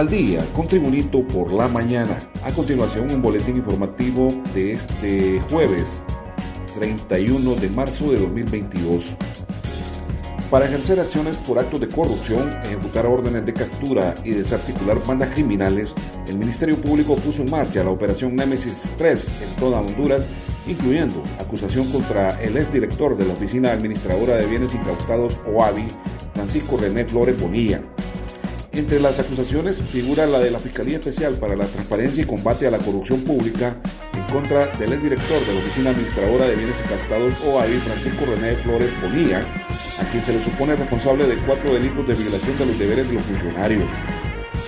al día con Tribunito por la mañana. A continuación, un boletín informativo de este jueves 31 de marzo de 2022. Para ejercer acciones por actos de corrupción, ejecutar órdenes de captura y desarticular bandas criminales, el Ministerio Público puso en marcha la operación Nemesis 3 en toda Honduras, incluyendo acusación contra el exdirector de la Oficina Administradora de Bienes Incautados OAVI, Francisco René Flores Bonilla. Entre las acusaciones figura la de la Fiscalía Especial para la Transparencia y Combate a la Corrupción Pública en contra del exdirector de la Oficina Administradora de Bienes Encantados OAI, Francisco René Flores Bonilla, a quien se le supone responsable de cuatro delitos de violación de los deberes de los funcionarios.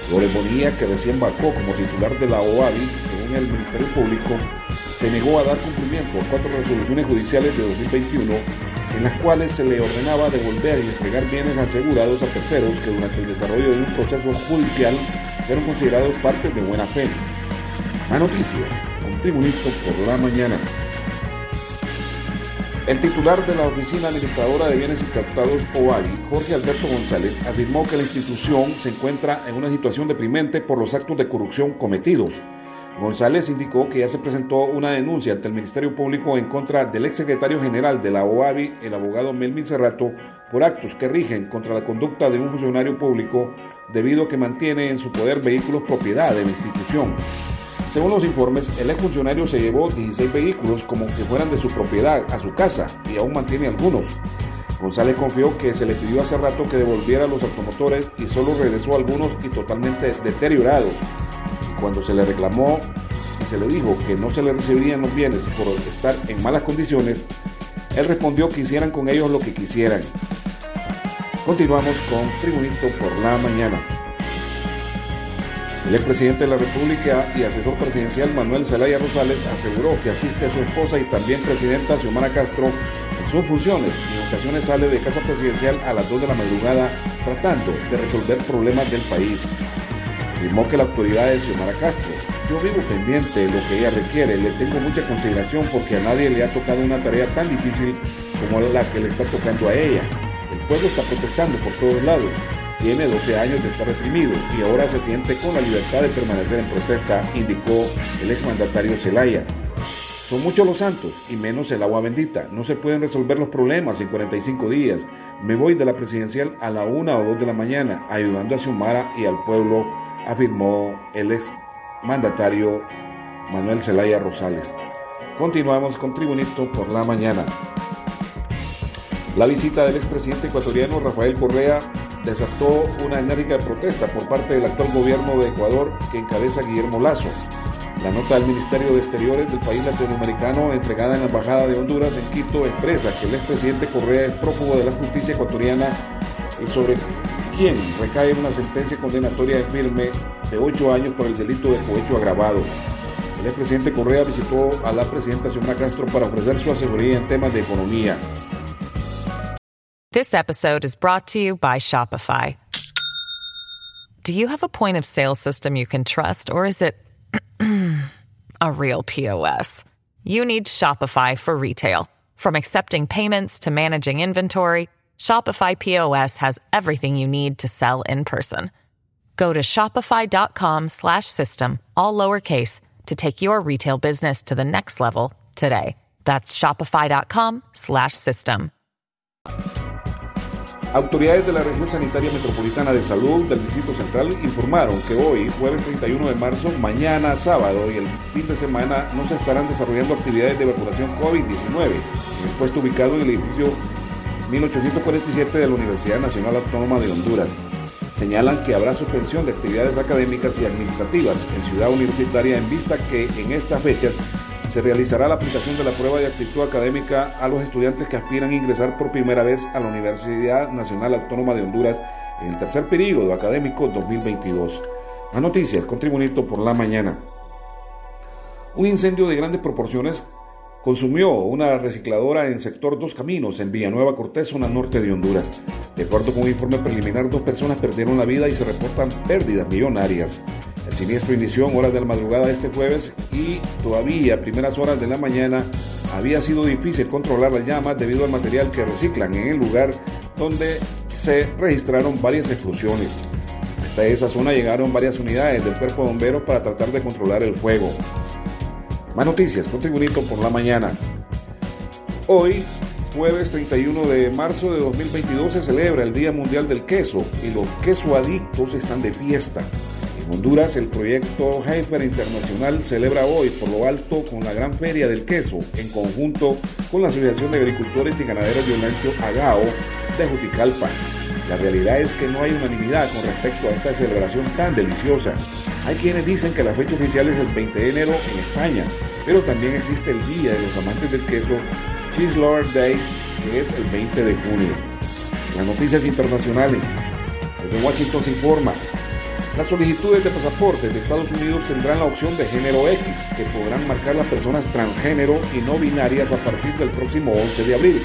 Flores Bonilla, que recién vacó como titular de la OAVI, según el Ministerio Público, se negó a dar cumplimiento a cuatro resoluciones judiciales de 2021 en las cuales se le ordenaba devolver y entregar bienes asegurados a terceros que durante el desarrollo de un proceso judicial fueron considerados partes de buena fe. Más noticias, un tribunito por la mañana. El titular de la Oficina Administradora de Bienes Incautados OAGI, Jorge Alberto González, afirmó que la institución se encuentra en una situación deprimente por los actos de corrupción cometidos González indicó que ya se presentó una denuncia ante el Ministerio Público en contra del exsecretario general de la OAVI, el abogado Melvin Cerrato, por actos que rigen contra la conducta de un funcionario público debido a que mantiene en su poder vehículos propiedad de la institución. Según los informes, el exfuncionario se llevó 16 vehículos como que fueran de su propiedad a su casa y aún mantiene algunos. González confió que se le pidió hace rato que devolviera los automotores y solo regresó algunos y totalmente deteriorados cuando se le reclamó y se le dijo que no se le recibirían los bienes por estar en malas condiciones, él respondió que hicieran con ellos lo que quisieran. Continuamos con Tribunito por la mañana. El expresidente de la República y asesor presidencial Manuel Zelaya Rosales aseguró que asiste a su esposa y también presidenta Xiomara Castro en sus funciones y en ocasiones sale de casa presidencial a las 2 de la madrugada tratando de resolver problemas del país afirmó que la autoridad es Xiomara Castro. Yo vivo pendiente de lo que ella requiere, le tengo mucha consideración porque a nadie le ha tocado una tarea tan difícil como la que le está tocando a ella. El pueblo está protestando por todos lados, tiene 12 años de estar reprimido y ahora se siente con la libertad de permanecer en protesta, indicó el exmandatario Zelaya. Son muchos los santos y menos el agua bendita. No se pueden resolver los problemas en 45 días. Me voy de la presidencial a la 1 o 2 de la mañana ayudando a Xiomara y al pueblo afirmó el ex mandatario Manuel Zelaya Rosales. Continuamos con Tribunito por la mañana. La visita del expresidente ecuatoriano Rafael Correa desató una enérgica protesta por parte del actual gobierno de Ecuador que encabeza Guillermo Lazo. La nota del Ministerio de Exteriores del país latinoamericano entregada en la Embajada de Honduras en Quito expresa que el expresidente Correa es prófugo de la justicia ecuatoriana y sobre quien recae una sentencia condenatoria de firme de ocho años por el delito de cohecho agravado. El expresidente Correa visitó a la presidenta Xiomara Castro para ofrecer su asesoría en temas de economía. This episode is brought to you by Shopify. Do you have a point of sale system you can trust, or is it a real POS? You need Shopify for retail. From accepting payments to managing inventory, Shopify POS has everything you need to sell in person. Go to shopify.com/system all lowercase to take your retail business to the next level today. That's shopify.com/system. Autoridades de la región sanitaria metropolitana de salud del Distrito Central informaron que hoy, jueves 31 de marzo, mañana sábado y el fin de semana no se estarán desarrollando actividades de vacunación COVID-19 en el puesto ubicado en el edificio 1847 de la Universidad Nacional Autónoma de Honduras. Señalan que habrá suspensión de actividades académicas y administrativas en Ciudad Universitaria en vista que en estas fechas se realizará la aplicación de la prueba de actitud académica a los estudiantes que aspiran a ingresar por primera vez a la Universidad Nacional Autónoma de Honduras en el tercer periodo académico 2022. Más noticias con Tribunito por la mañana. Un incendio de grandes proporciones consumió una recicladora en sector Dos Caminos, en Villanueva Cortés, zona norte de Honduras. De acuerdo con un informe preliminar, dos personas perdieron la vida y se reportan pérdidas millonarias. El siniestro inició en horas de la madrugada este jueves y todavía a primeras horas de la mañana había sido difícil controlar las llamas debido al material que reciclan en el lugar donde se registraron varias explosiones. Hasta esa zona llegaron varias unidades del cuerpo de bomberos para tratar de controlar el fuego. Más noticias con Tribunito por la mañana. Hoy, jueves 31 de marzo de 2022, se celebra el Día Mundial del Queso y los quesoadictos están de fiesta. En Honduras, el proyecto Heifer Internacional celebra hoy por lo alto con la Gran Feria del Queso, en conjunto con la Asociación de Agricultores y Ganaderos de Agao de Juticalpa. La realidad es que no hay unanimidad con respecto a esta celebración tan deliciosa. Hay quienes dicen que la fecha oficial es el 20 de enero en España, pero también existe el Día de los Amantes del Queso, Cheese Lord Day, que es el 20 de junio. Las noticias internacionales. Desde Washington se informa. Las solicitudes de pasaporte de Estados Unidos tendrán la opción de género X, que podrán marcar las personas transgénero y no binarias a partir del próximo 11 de abril,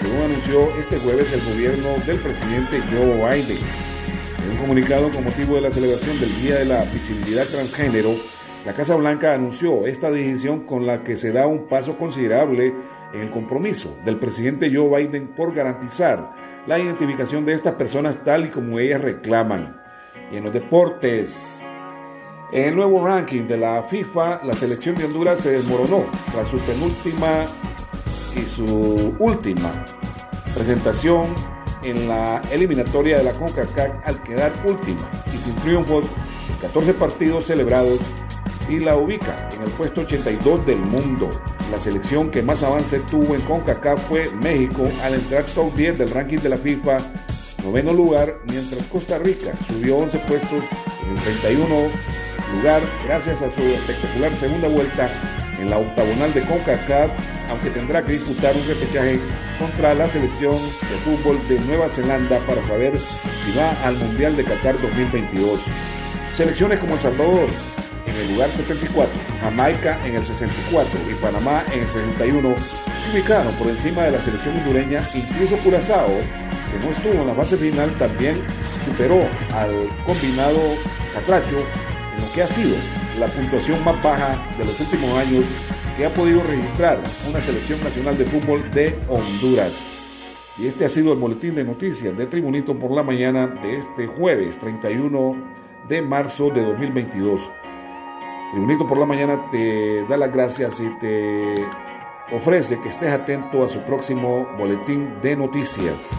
según anunció este jueves el gobierno del presidente Joe Biden. En un comunicado con motivo de la celebración del Día de la Visibilidad Transgénero, la Casa Blanca anunció esta decisión con la que se da un paso considerable en el compromiso del presidente Joe Biden por garantizar la identificación de estas personas tal y como ellas reclaman. Y en los deportes, en el nuevo ranking de la FIFA, la selección de Honduras se desmoronó tras su penúltima y su última presentación en la eliminatoria de la CONCACAF al quedar última y sin triunfos en 14 partidos celebrados y la ubica en el puesto 82 del mundo. La selección que más avance tuvo en CONCACAF fue México al entrar top 10 del ranking de la FIFA, noveno lugar, mientras Costa Rica subió 11 puestos en el 31 lugar gracias a su espectacular segunda vuelta en la octagonal de CONCACAF, aunque tendrá que disputar un repechaje contra la selección de fútbol de Nueva Zelanda para saber si va al Mundial de Qatar 2022. Selecciones como El Salvador en el lugar 74, Jamaica en el 64 y Panamá en el 61 se ubicaron por encima de la selección hondureña, incluso Curazao, que no estuvo en la fase final, también superó al combinado Catracho en lo que ha sido la puntuación más baja de los últimos años que ha podido registrar una selección nacional de fútbol de Honduras. Y este ha sido el boletín de noticias de Tribunito por la mañana de este jueves 31 de marzo de 2022. Tribunito por la mañana te da las gracias y te ofrece que estés atento a su próximo boletín de noticias.